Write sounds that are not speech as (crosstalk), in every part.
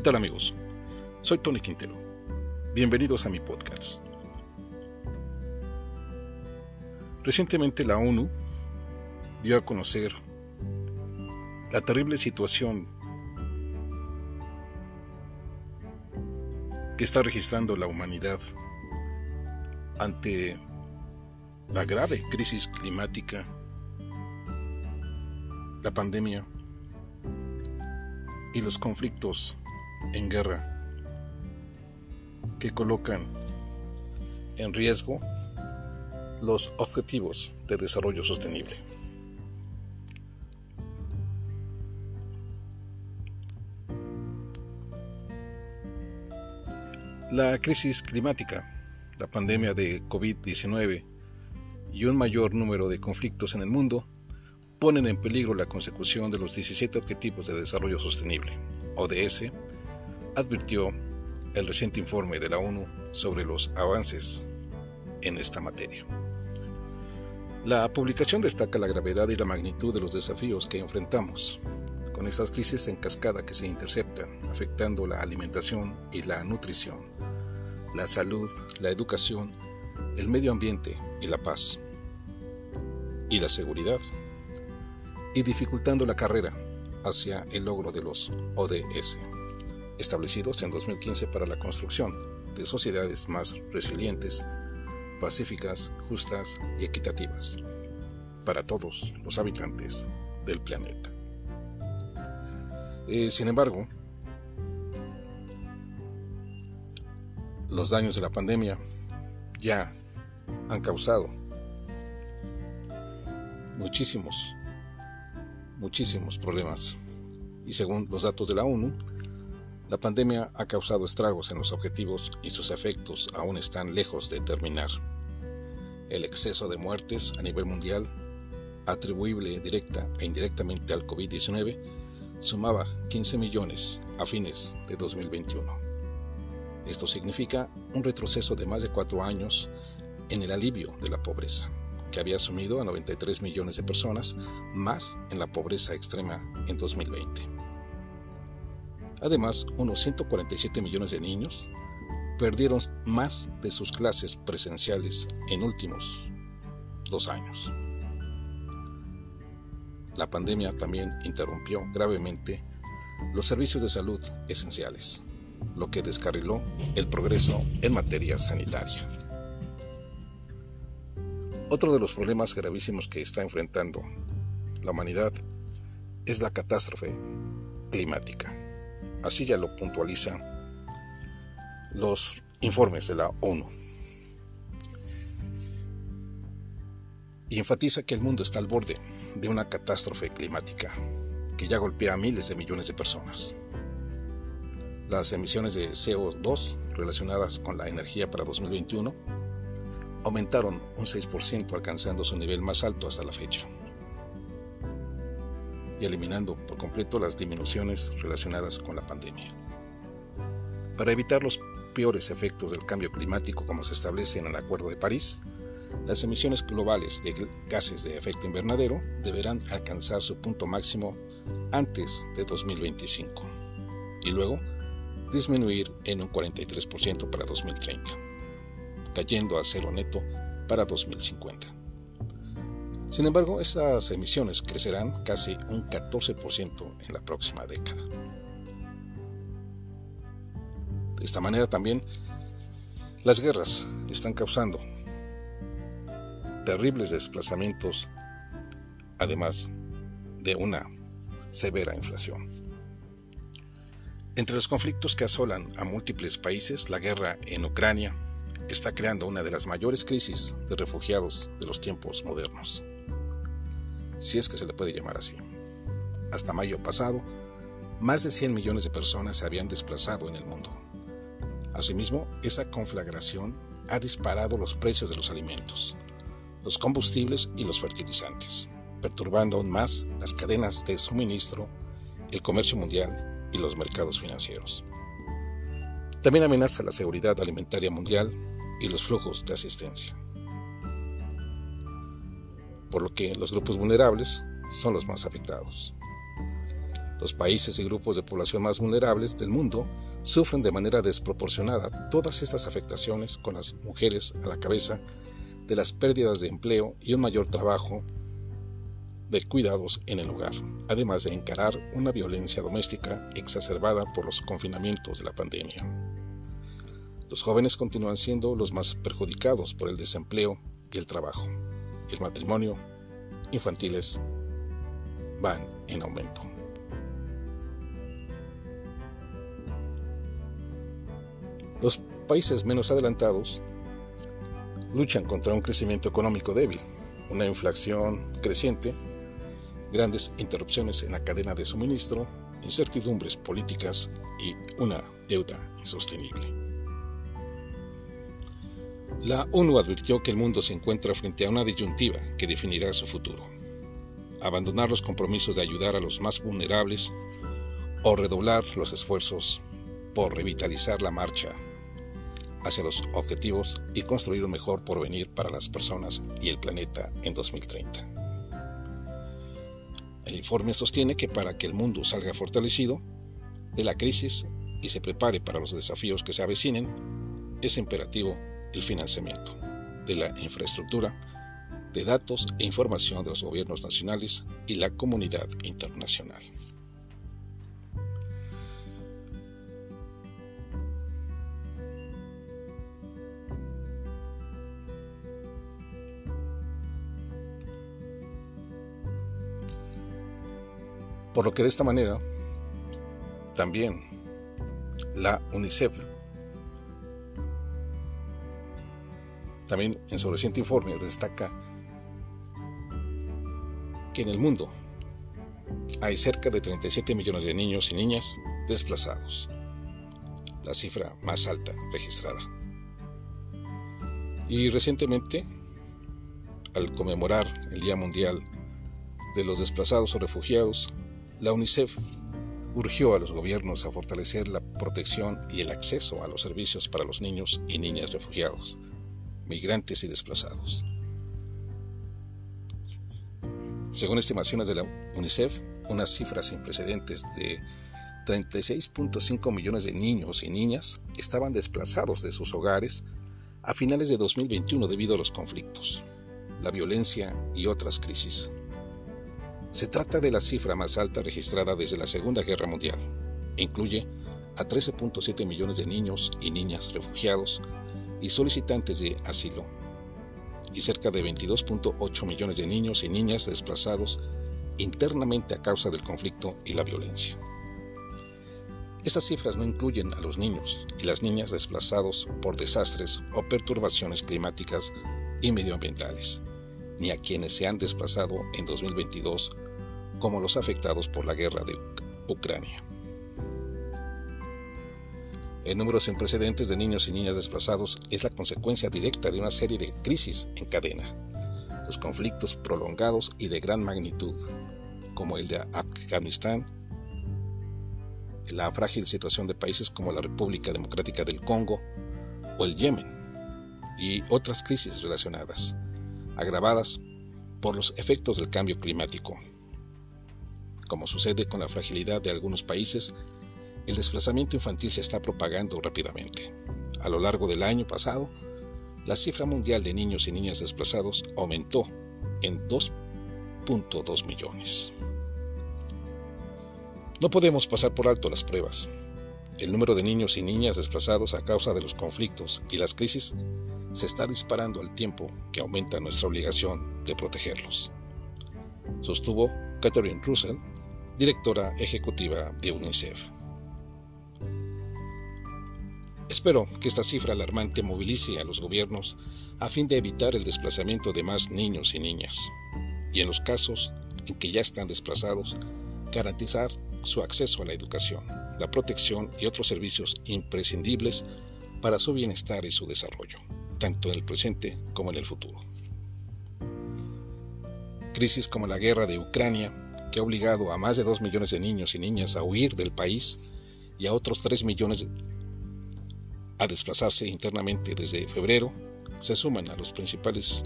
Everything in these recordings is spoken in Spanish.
¿Qué tal amigos? Soy Tony Quintero. Bienvenidos a mi podcast. Recientemente la ONU dio a conocer la terrible situación que está registrando la humanidad ante la grave crisis climática, la pandemia y los conflictos en guerra que colocan en riesgo los objetivos de desarrollo sostenible. La crisis climática, la pandemia de COVID-19 y un mayor número de conflictos en el mundo ponen en peligro la consecución de los 17 Objetivos de Desarrollo Sostenible, ODS, advirtió el reciente informe de la ONU sobre los avances en esta materia. La publicación destaca la gravedad y la magnitud de los desafíos que enfrentamos con estas crisis en cascada que se interceptan, afectando la alimentación y la nutrición, la salud, la educación, el medio ambiente y la paz, y la seguridad, y dificultando la carrera hacia el logro de los ODS, establecidos en 2015 para la construcción de sociedades más resilientes, pacíficas, justas y equitativas para todos los habitantes del planeta. Eh, sin embargo, los daños de la pandemia ya han causado muchísimos muchísimos problemas. Y según los datos de la ONU, la pandemia ha causado estragos en los objetivos y sus efectos aún están lejos de terminar. El exceso de muertes a nivel mundial, atribuible directa e indirectamente al COVID-19, sumaba 15 millones a fines de 2021. Esto significa un retroceso de más de cuatro años en el alivio de la pobreza que había sumido a 93 millones de personas más en la pobreza extrema en 2020. Además, unos 147 millones de niños perdieron más de sus clases presenciales en últimos dos años. La pandemia también interrumpió gravemente los servicios de salud esenciales, lo que descarriló el progreso en materia sanitaria. Otro de los problemas gravísimos que está enfrentando la humanidad es la catástrofe climática. Así ya lo puntualizan los informes de la ONU. Y enfatiza que el mundo está al borde de una catástrofe climática que ya golpea a miles de millones de personas. Las emisiones de CO2 relacionadas con la energía para 2021 aumentaron un 6% alcanzando su nivel más alto hasta la fecha y eliminando por completo las disminuciones relacionadas con la pandemia. Para evitar los peores efectos del cambio climático como se establece en el Acuerdo de París, las emisiones globales de gases de efecto invernadero deberán alcanzar su punto máximo antes de 2025 y luego disminuir en un 43% para 2030 cayendo a cero neto para 2050. Sin embargo, estas emisiones crecerán casi un 14% en la próxima década. De esta manera también las guerras están causando terribles desplazamientos, además de una severa inflación. Entre los conflictos que asolan a múltiples países, la guerra en Ucrania, está creando una de las mayores crisis de refugiados de los tiempos modernos, si es que se le puede llamar así. Hasta mayo pasado, más de 100 millones de personas se habían desplazado en el mundo. Asimismo, esa conflagración ha disparado los precios de los alimentos, los combustibles y los fertilizantes, perturbando aún más las cadenas de suministro, el comercio mundial y los mercados financieros. También amenaza la seguridad alimentaria mundial y los flujos de asistencia. Por lo que los grupos vulnerables son los más afectados. Los países y grupos de población más vulnerables del mundo sufren de manera desproporcionada todas estas afectaciones con las mujeres a la cabeza de las pérdidas de empleo y un mayor trabajo de cuidados en el hogar, además de encarar una violencia doméstica exacerbada por los confinamientos de la pandemia. Los jóvenes continúan siendo los más perjudicados por el desempleo y el trabajo. El matrimonio infantiles van en aumento. Los países menos adelantados luchan contra un crecimiento económico débil, una inflación creciente, grandes interrupciones en la cadena de suministro, incertidumbres políticas y una deuda insostenible. La ONU advirtió que el mundo se encuentra frente a una disyuntiva que definirá su futuro. Abandonar los compromisos de ayudar a los más vulnerables o redoblar los esfuerzos por revitalizar la marcha hacia los objetivos y construir un mejor porvenir para las personas y el planeta en 2030. El informe sostiene que para que el mundo salga fortalecido de la crisis y se prepare para los desafíos que se avecinen, es imperativo el financiamiento de la infraestructura de datos e información de los gobiernos nacionales y la comunidad internacional. Por lo que de esta manera, también la UNICEF, también en su reciente informe destaca que en el mundo hay cerca de 37 millones de niños y niñas desplazados, la cifra más alta registrada. Y recientemente, al conmemorar el Día Mundial de los Desplazados o Refugiados, la UNICEF urgió a los gobiernos a fortalecer la protección y el acceso a los servicios para los niños y niñas refugiados, migrantes y desplazados. Según estimaciones de la UNICEF, unas cifras sin precedentes de 36.5 millones de niños y niñas estaban desplazados de sus hogares a finales de 2021 debido a los conflictos, la violencia y otras crisis. Se trata de la cifra más alta registrada desde la Segunda Guerra Mundial. Incluye a 13.7 millones de niños y niñas refugiados y solicitantes de asilo, y cerca de 22.8 millones de niños y niñas desplazados internamente a causa del conflicto y la violencia. Estas cifras no incluyen a los niños y las niñas desplazados por desastres o perturbaciones climáticas y medioambientales, ni a quienes se han desplazado en 2022 como los afectados por la guerra de Ucrania. El número sin precedentes de niños y niñas desplazados es la consecuencia directa de una serie de crisis en cadena, los conflictos prolongados y de gran magnitud, como el de Afganistán, la frágil situación de países como la República Democrática del Congo o el Yemen, y otras crisis relacionadas agravadas por los efectos del cambio climático. Como sucede con la fragilidad de algunos países, el desplazamiento infantil se está propagando rápidamente. A lo largo del año pasado, la cifra mundial de niños y niñas desplazados aumentó en 2.2 millones. No podemos pasar por alto las pruebas. El número de niños y niñas desplazados a causa de los conflictos y las crisis se está disparando al tiempo que aumenta nuestra obligación de protegerlos. Sostuvo Catherine Russell, directora ejecutiva de UNICEF. Espero que esta cifra alarmante movilice a los gobiernos a fin de evitar el desplazamiento de más niños y niñas, y en los casos en que ya están desplazados, garantizar su acceso a la educación, la protección y otros servicios imprescindibles para su bienestar y su desarrollo tanto en el presente como en el futuro. Crisis como la guerra de Ucrania, que ha obligado a más de 2 millones de niños y niñas a huir del país y a otros 3 millones a desplazarse internamente desde febrero, se suman a las principales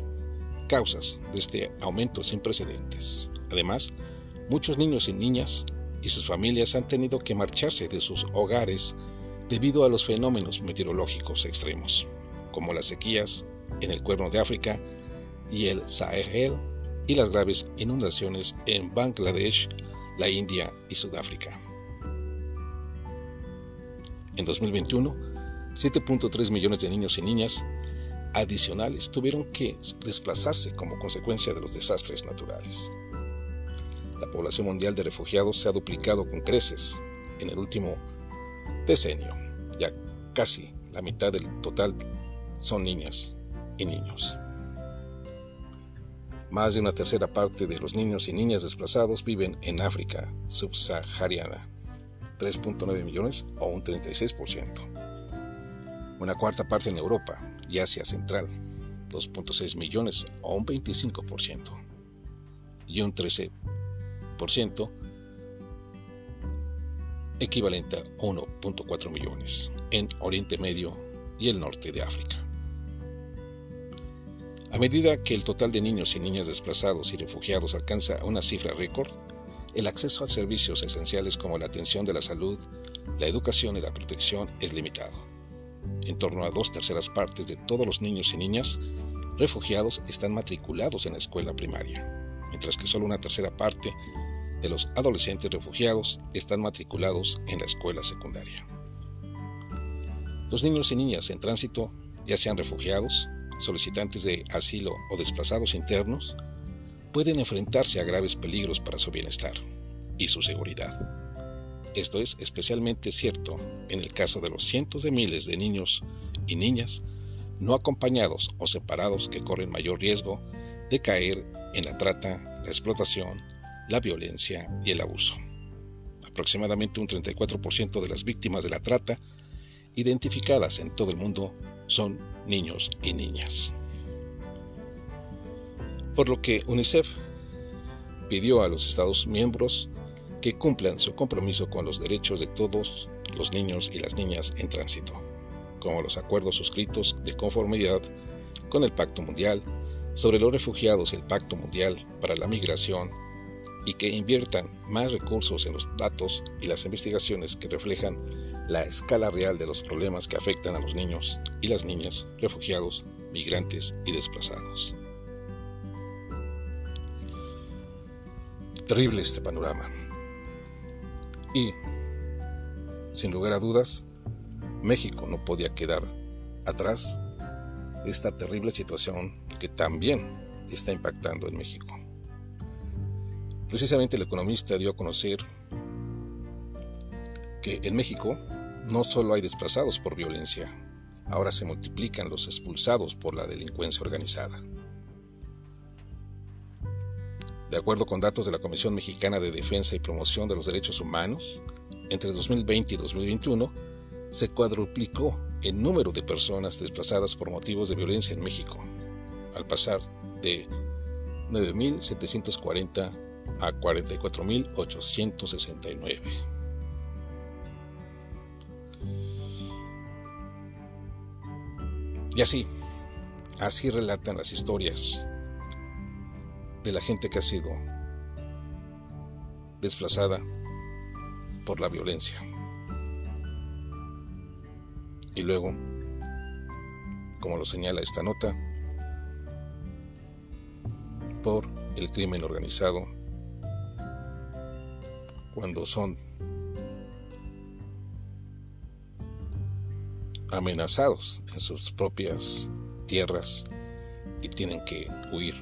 causas de este aumento sin precedentes. Además, muchos niños y niñas y sus familias han tenido que marcharse de sus hogares debido a los fenómenos meteorológicos extremos, como las sequías en el Cuerno de África y el Sahel y las graves inundaciones en Bangladesh, la India y Sudáfrica. En 2021, 7.3 millones de niños y niñas adicionales tuvieron que desplazarse como consecuencia de los desastres naturales. La población mundial de refugiados se ha duplicado con creces en el último decenio. Ya casi la mitad del total son niñas y niños. Más de una tercera parte de los niños y niñas desplazados viven en África subsahariana, 3.9 millones o un 36%. Una cuarta parte en Europa y Asia Central, 2.6 millones o un 25%. Y un 13% equivalente a 1.4 millones en Oriente Medio y el norte de África. A medida que el total de niños y niñas desplazados y refugiados alcanza una cifra récord, el acceso a servicios esenciales como la atención de la salud, la educación y la protección es limitado. En torno a dos terceras partes de todos los niños y niñas refugiados están matriculados en la escuela primaria, mientras que solo una tercera parte de los adolescentes refugiados están matriculados en la escuela secundaria. Los niños y niñas en tránsito, ya sean refugiados, solicitantes de asilo o desplazados internos, pueden enfrentarse a graves peligros para su bienestar y su seguridad. Esto es especialmente cierto en el caso de los cientos de miles de niños y niñas no acompañados o separados que corren mayor riesgo de caer en la trata, la explotación, la violencia y el abuso. Aproximadamente un 34% de las víctimas de la trata identificadas en todo el mundo son niños y niñas. Por lo que UNICEF pidió a los Estados miembros que cumplan su compromiso con los derechos de todos los niños y las niñas en tránsito, como los acuerdos suscritos de conformidad con el Pacto Mundial sobre los refugiados y el Pacto Mundial para la Migración y que inviertan más recursos en los datos y las investigaciones que reflejan la escala real de los problemas que afectan a los niños y las niñas, refugiados, migrantes y desplazados. Terrible este panorama. Y, sin lugar a dudas, México no podía quedar atrás de esta terrible situación que también está impactando en México. Precisamente el economista dio a conocer que en México no solo hay desplazados por violencia, ahora se multiplican los expulsados por la delincuencia organizada. De acuerdo con datos de la Comisión Mexicana de Defensa y Promoción de los Derechos Humanos, entre 2020 y 2021 se cuadruplicó el número de personas desplazadas por motivos de violencia en México, al pasar de 9.740 a 44.869. Y así, así relatan las historias de la gente que ha sido desplazada por la violencia. Y luego, como lo señala esta nota, por el crimen organizado, cuando son amenazados en sus propias tierras y tienen que huir,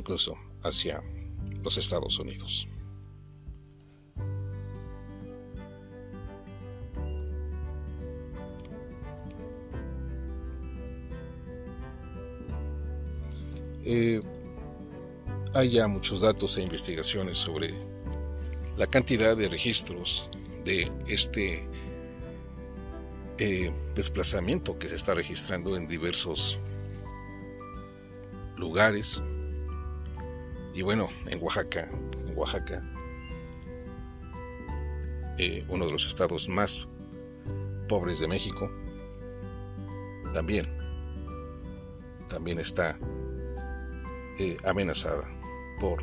incluso hacia los Estados Unidos. Eh, hay ya muchos datos e investigaciones sobre la cantidad de registros de este eh, desplazamiento que se está registrando en diversos lugares. Y bueno, en Oaxaca, en Oaxaca, eh, uno de los estados más pobres de México, también, también está eh, amenazada por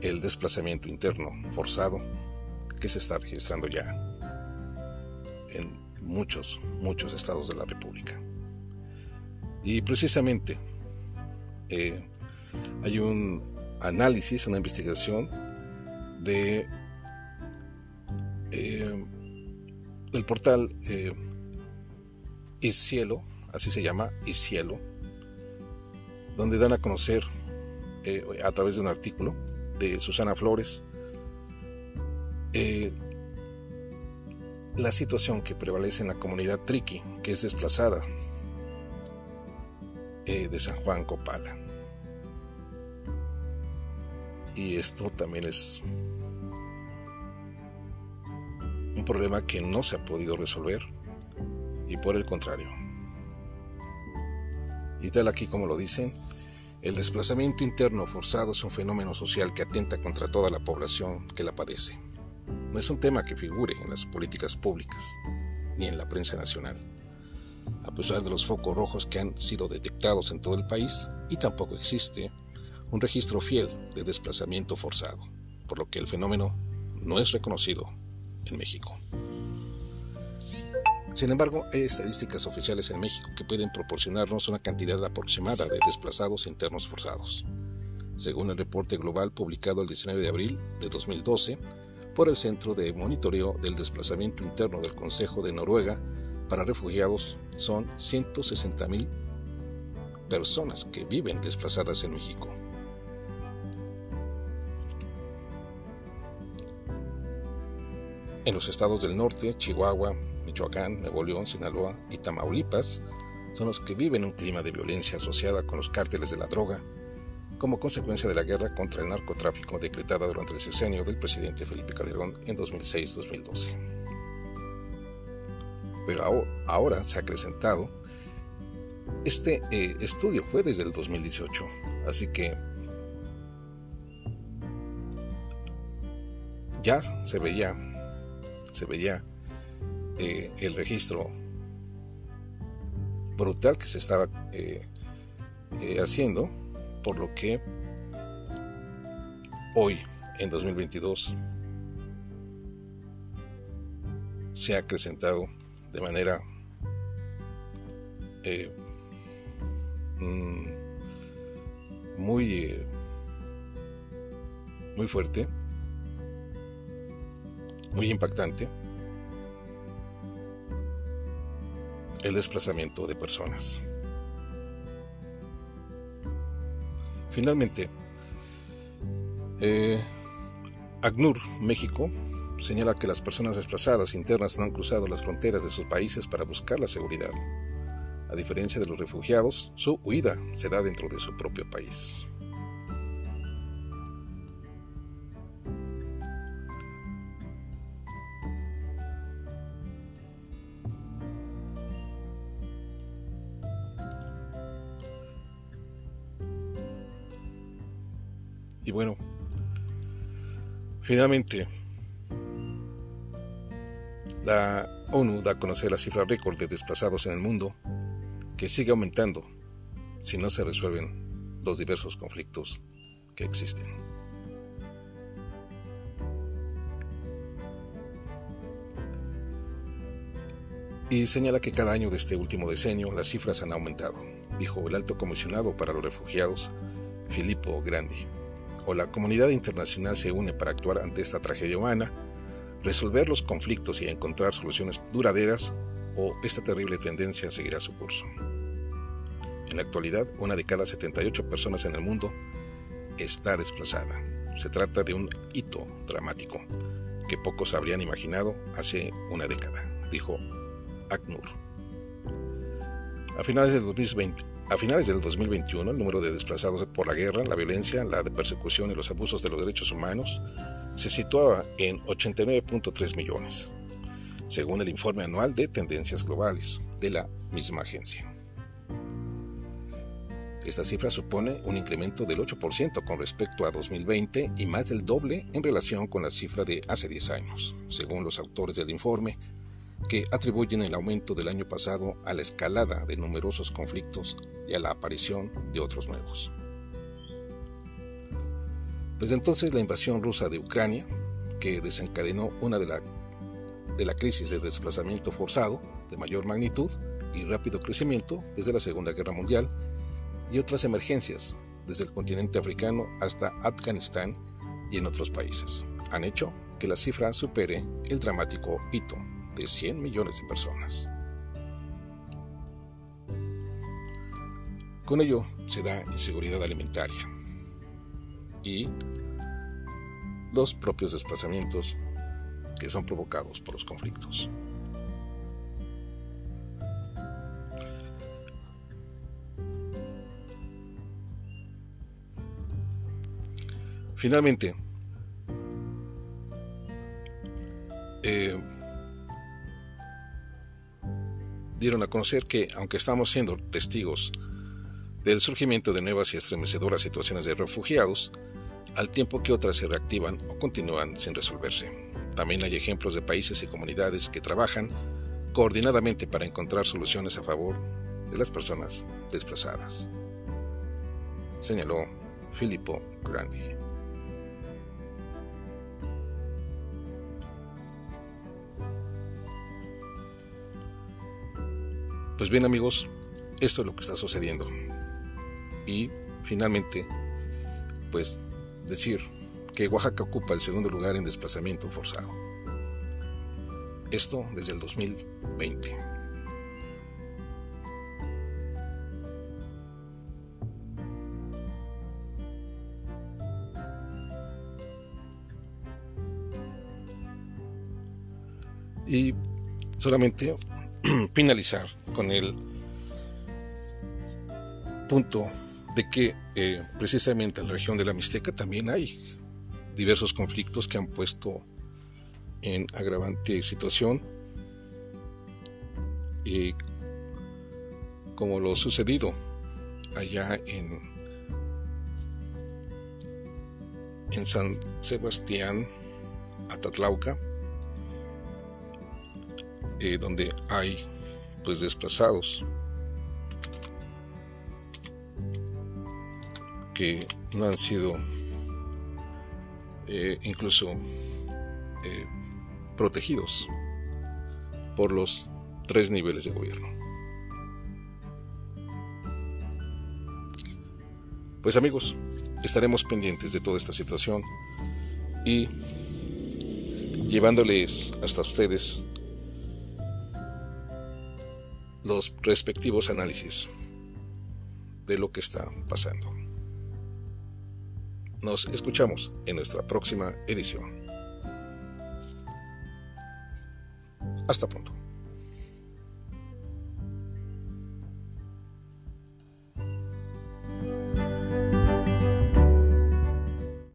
el desplazamiento interno forzado que se está registrando ya en muchos, muchos estados de la República. Y precisamente eh, hay un análisis, una investigación de eh, del portal eh, Cielo, así se llama, Cielo, donde dan a conocer eh, a través de un artículo de Susana Flores eh, la situación que prevalece en la comunidad Triqui, que es desplazada de San Juan Copala. Y esto también es un problema que no se ha podido resolver y por el contrario. Y tal aquí como lo dicen, el desplazamiento interno forzado es un fenómeno social que atenta contra toda la población que la padece. No es un tema que figure en las políticas públicas ni en la prensa nacional, a pesar de los focos rojos que han sido detectados en todo el país y tampoco existe un registro fiel de desplazamiento forzado, por lo que el fenómeno no es reconocido en México. Sin embargo, hay estadísticas oficiales en México que pueden proporcionarnos una cantidad aproximada de desplazados internos forzados. Según el reporte global publicado el 19 de abril de 2012 por el Centro de Monitoreo del Desplazamiento Interno del Consejo de Noruega para Refugiados, son 160.000 personas que viven desplazadas en México. En los estados del norte, Chihuahua, Michoacán, Nuevo León, Sinaloa y Tamaulipas son los que viven un clima de violencia asociada con los cárteles de la droga como consecuencia de la guerra contra el narcotráfico decretada durante el sexenio del presidente Felipe Calderón en 2006-2012. Pero ahora se ha acrecentado. Este eh, estudio fue desde el 2018, así que ya se veía, se veía eh, el registro brutal que se estaba eh, eh, haciendo, por lo que hoy, en 2022, se ha acrecentado de manera mm, muy, muy fuerte, muy impactante. el desplazamiento de personas. Finalmente, eh, ACNUR, México, señala que las personas desplazadas internas no han cruzado las fronteras de sus países para buscar la seguridad. A diferencia de los refugiados, su huida se da dentro de su propio país. Finalmente, la ONU da a conocer la cifra récord de desplazados en el mundo, que sigue aumentando si no se resuelven los diversos conflictos que existen. Y señala que cada año de este último decenio las cifras han aumentado, dijo el alto comisionado para los refugiados, Filippo Grandi o la comunidad internacional se une para actuar ante esta tragedia humana, resolver los conflictos y encontrar soluciones duraderas, o esta terrible tendencia seguirá su curso. En la actualidad, una de cada 78 personas en el mundo está desplazada. Se trata de un hito dramático que pocos habrían imaginado hace una década, dijo ACNUR. A finales del 2020, a finales del 2021, el número de desplazados por la guerra, la violencia, la persecución y los abusos de los derechos humanos se situaba en 89.3 millones, según el informe anual de tendencias globales de la misma agencia. Esta cifra supone un incremento del 8% con respecto a 2020 y más del doble en relación con la cifra de hace 10 años, según los autores del informe que atribuyen el aumento del año pasado a la escalada de numerosos conflictos y a la aparición de otros nuevos. Desde entonces la invasión rusa de Ucrania, que desencadenó una de la, de la crisis de desplazamiento forzado de mayor magnitud y rápido crecimiento desde la Segunda Guerra Mundial, y otras emergencias desde el continente africano hasta Afganistán y en otros países, han hecho que la cifra supere el dramático hito de 100 millones de personas. Con ello se da inseguridad alimentaria y los propios desplazamientos que son provocados por los conflictos. Finalmente, dieron a conocer que, aunque estamos siendo testigos del surgimiento de nuevas y estremecedoras situaciones de refugiados, al tiempo que otras se reactivan o continúan sin resolverse. También hay ejemplos de países y comunidades que trabajan coordinadamente para encontrar soluciones a favor de las personas desplazadas, señaló Filippo Grandi. Pues bien amigos, esto es lo que está sucediendo. Y finalmente, pues decir que Oaxaca ocupa el segundo lugar en desplazamiento forzado. Esto desde el 2020. Y solamente (clears throat) finalizar con el punto de que eh, precisamente en la región de la Mixteca también hay diversos conflictos que han puesto en agravante situación como lo sucedido allá en en San Sebastián Atatlauca eh, donde hay pues desplazados que no han sido eh, incluso eh, protegidos por los tres niveles de gobierno. Pues amigos, estaremos pendientes de toda esta situación y llevándoles hasta ustedes los respectivos análisis de lo que está pasando. Nos escuchamos en nuestra próxima edición. Hasta pronto.